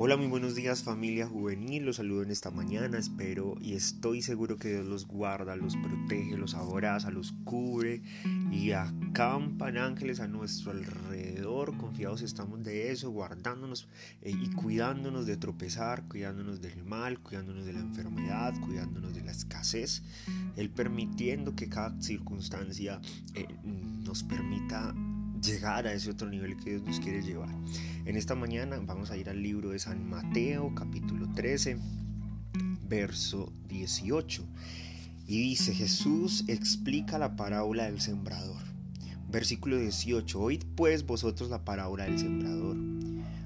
Hola, muy buenos días familia juvenil, los saludo en esta mañana, espero y estoy seguro que Dios los guarda, los protege, los abraza, los cubre y acampan ángeles a nuestro alrededor, confiados estamos de eso, guardándonos eh, y cuidándonos de tropezar, cuidándonos del mal, cuidándonos de la enfermedad, cuidándonos de la escasez, Él permitiendo que cada circunstancia eh, nos permita llegar a ese otro nivel que Dios nos quiere llevar. En esta mañana vamos a ir al libro de San Mateo capítulo 13, verso 18. Y dice, Jesús explica la parábola del sembrador. Versículo 18, oíd pues vosotros la parábola del sembrador.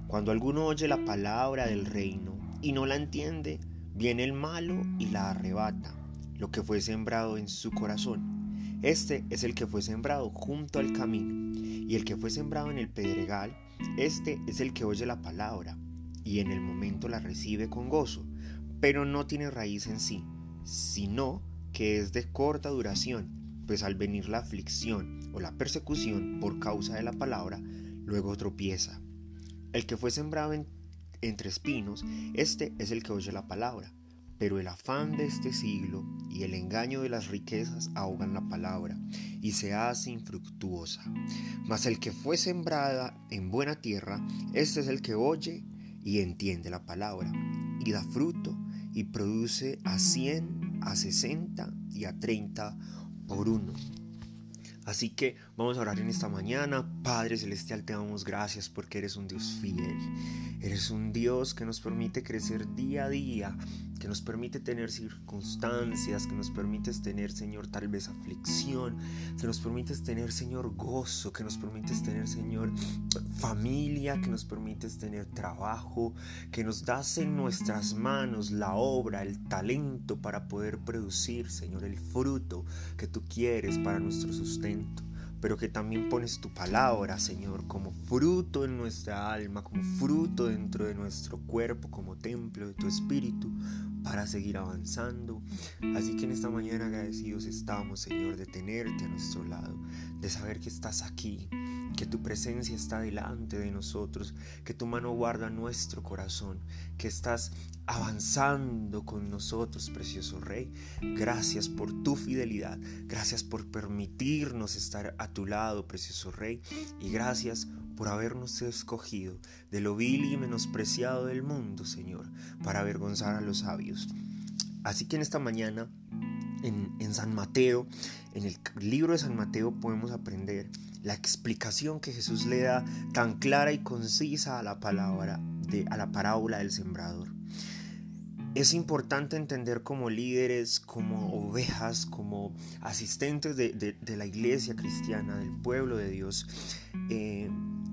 Cuando alguno oye la palabra del reino y no la entiende, viene el malo y la arrebata, lo que fue sembrado en su corazón. Este es el que fue sembrado junto al camino, y el que fue sembrado en el pedregal, este es el que oye la palabra, y en el momento la recibe con gozo, pero no tiene raíz en sí, sino que es de corta duración, pues al venir la aflicción o la persecución por causa de la palabra, luego tropieza. El que fue sembrado entre espinos, este es el que oye la palabra pero el afán de este siglo y el engaño de las riquezas ahogan la palabra y se hace infructuosa. Mas el que fue sembrada en buena tierra, este es el que oye y entiende la palabra, y da fruto y produce a cien, a sesenta y a treinta por uno. Así que vamos a orar en esta mañana. Padre Celestial, te damos gracias porque eres un Dios fiel. Eres un Dios que nos permite crecer día a día, que nos permite tener circunstancias, que nos permites tener, Señor, tal vez aflicción, que nos permites tener, Señor, gozo, que nos permites tener, Señor, familia, que nos permites tener trabajo, que nos das en nuestras manos la obra, el talento para poder producir, Señor, el fruto que tú quieres para nuestro sustento. Pero que también pones tu palabra, Señor, como fruto en nuestra alma, como fruto dentro de nuestro cuerpo, como templo de tu espíritu, para seguir avanzando. Así que en esta mañana agradecidos estamos, Señor, de tenerte a nuestro lado, de saber que estás aquí, que tu presencia está delante de nosotros, que tu mano guarda nuestro corazón, que estás avanzando con nosotros, precioso Rey. Gracias por tu fidelidad, gracias por permitirnos estar a tu lado, precioso Rey, y gracias por habernos escogido de lo vil y menospreciado del mundo, Señor, para avergonzar a los sabios. Así que en esta mañana, en, San Mateo, en el libro de San Mateo podemos aprender la explicación que Jesús le da tan clara y concisa a la palabra a la parábola del sembrador. Es importante entender como líderes, como ovejas, como asistentes de, la iglesia cristiana, del pueblo de Dios, eh,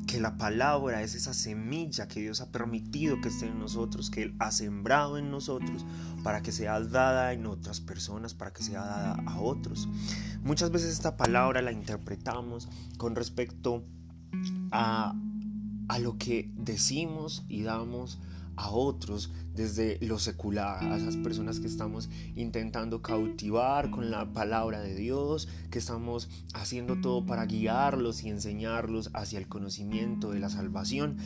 que la palabra es esa semilla que Dios ha permitido que esté en nosotros, que Él ha sembrado en nosotros para que sea dada en otras personas, para que sea dada a otros. Muchas veces esta palabra la interpretamos con respecto a, a lo que decimos y damos a otros desde lo secular, a esas personas que estamos intentando cautivar con la palabra de Dios, que estamos haciendo todo para guiarlos y enseñarlos hacia el conocimiento de la salvación.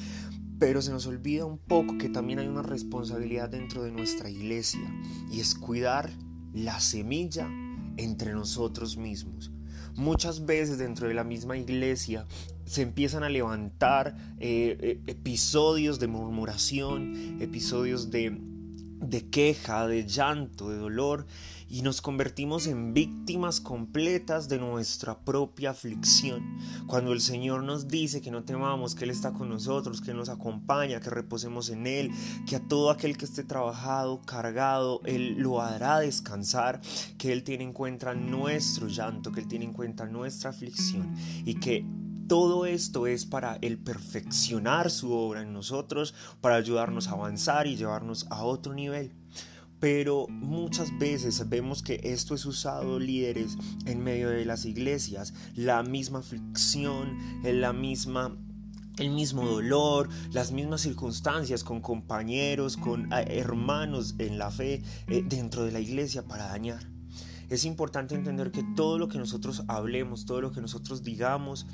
Pero se nos olvida un poco que también hay una responsabilidad dentro de nuestra iglesia y es cuidar la semilla entre nosotros mismos. Muchas veces dentro de la misma iglesia se empiezan a levantar eh, eh, episodios de murmuración, episodios de, de queja, de llanto, de dolor, y nos convertimos en víctimas completas de nuestra propia aflicción. Cuando el Señor nos dice que no temamos, que Él está con nosotros, que nos acompaña, que reposemos en Él, que a todo aquel que esté trabajado, cargado, Él lo hará descansar, que Él tiene en cuenta nuestro llanto, que Él tiene en cuenta nuestra aflicción y que todo esto es para el perfeccionar su obra en nosotros, para ayudarnos a avanzar y llevarnos a otro nivel. Pero muchas veces vemos que esto es usado líderes en medio de las iglesias, la misma aflicción, la misma el mismo dolor, las mismas circunstancias con compañeros, con eh, hermanos en la fe eh, dentro de la iglesia para dañar. Es importante entender que todo lo que nosotros hablemos, todo lo que nosotros digamos,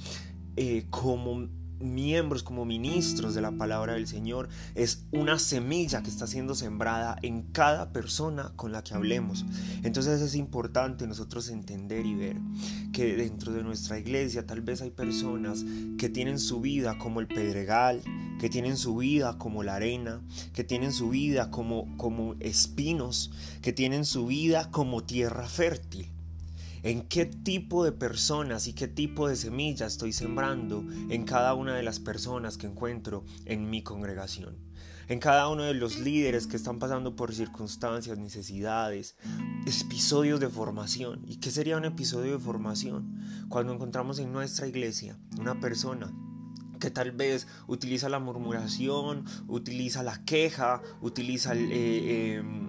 eh, como miembros, como ministros de la palabra del Señor, es una semilla que está siendo sembrada en cada persona con la que hablemos. Entonces es importante nosotros entender y ver que dentro de nuestra iglesia tal vez hay personas que tienen su vida como el pedregal, que tienen su vida como la arena, que tienen su vida como, como espinos, que tienen su vida como tierra fértil en qué tipo de personas y qué tipo de semillas estoy sembrando en cada una de las personas que encuentro en mi congregación, en cada uno de los líderes que están pasando por circunstancias, necesidades, episodios de formación. ¿Y qué sería un episodio de formación? Cuando encontramos en nuestra iglesia una persona que tal vez utiliza la murmuración, utiliza la queja, utiliza el... Eh, em,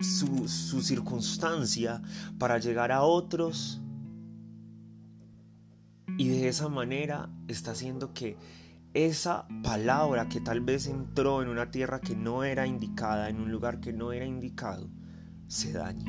su, su circunstancia para llegar a otros y de esa manera está haciendo que esa palabra que tal vez entró en una tierra que no era indicada, en un lugar que no era indicado, se dañe.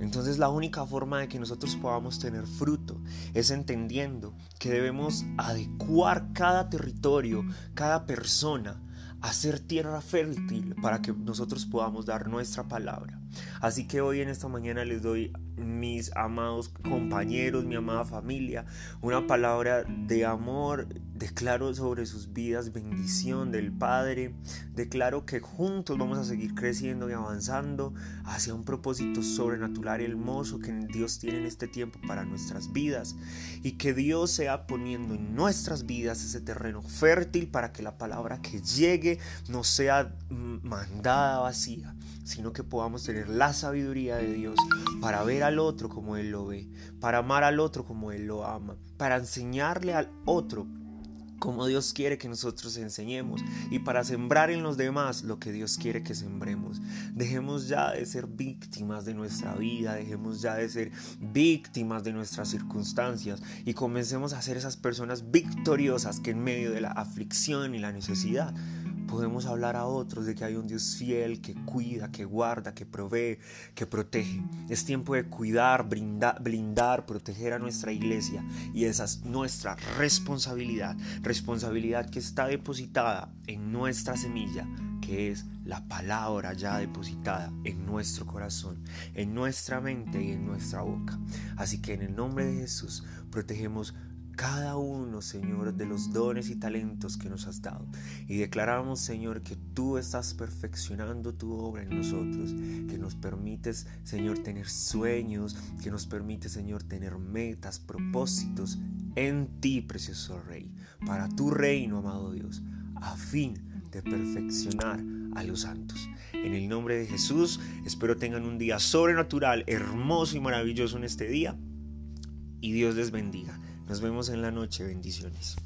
Entonces la única forma de que nosotros podamos tener fruto es entendiendo que debemos adecuar cada territorio, cada persona hacer tierra fértil para que nosotros podamos dar nuestra palabra. Así que hoy en esta mañana les doy mis amados compañeros, mi amada familia, una palabra de amor. Declaro sobre sus vidas bendición del Padre. Declaro que juntos vamos a seguir creciendo y avanzando hacia un propósito sobrenatural y hermoso que Dios tiene en este tiempo para nuestras vidas. Y que Dios sea poniendo en nuestras vidas ese terreno fértil para que la palabra que llegue no sea mandada vacía, sino que podamos tener la sabiduría de Dios para ver al otro como Él lo ve, para amar al otro como Él lo ama, para enseñarle al otro como Dios quiere que nosotros enseñemos y para sembrar en los demás lo que Dios quiere que sembremos. Dejemos ya de ser víctimas de nuestra vida, dejemos ya de ser víctimas de nuestras circunstancias y comencemos a ser esas personas victoriosas que en medio de la aflicción y la necesidad podemos hablar a otros de que hay un Dios fiel que cuida, que guarda, que provee, que protege. Es tiempo de cuidar, brindar, blindar, proteger a nuestra iglesia y esa es nuestra responsabilidad, responsabilidad que está depositada en nuestra semilla, que es la palabra ya depositada en nuestro corazón, en nuestra mente y en nuestra boca. Así que en el nombre de Jesús protegemos cada uno, Señor, de los dones y talentos que nos has dado. Y declaramos, Señor, que tú estás perfeccionando tu obra en nosotros, que nos permites, Señor, tener sueños, que nos permite, Señor, tener metas, propósitos en ti, precioso Rey, para tu reino, amado Dios, a fin de perfeccionar a los santos. En el nombre de Jesús, espero tengan un día sobrenatural, hermoso y maravilloso en este día. Y Dios les bendiga. Nos vemos en la noche. Bendiciones.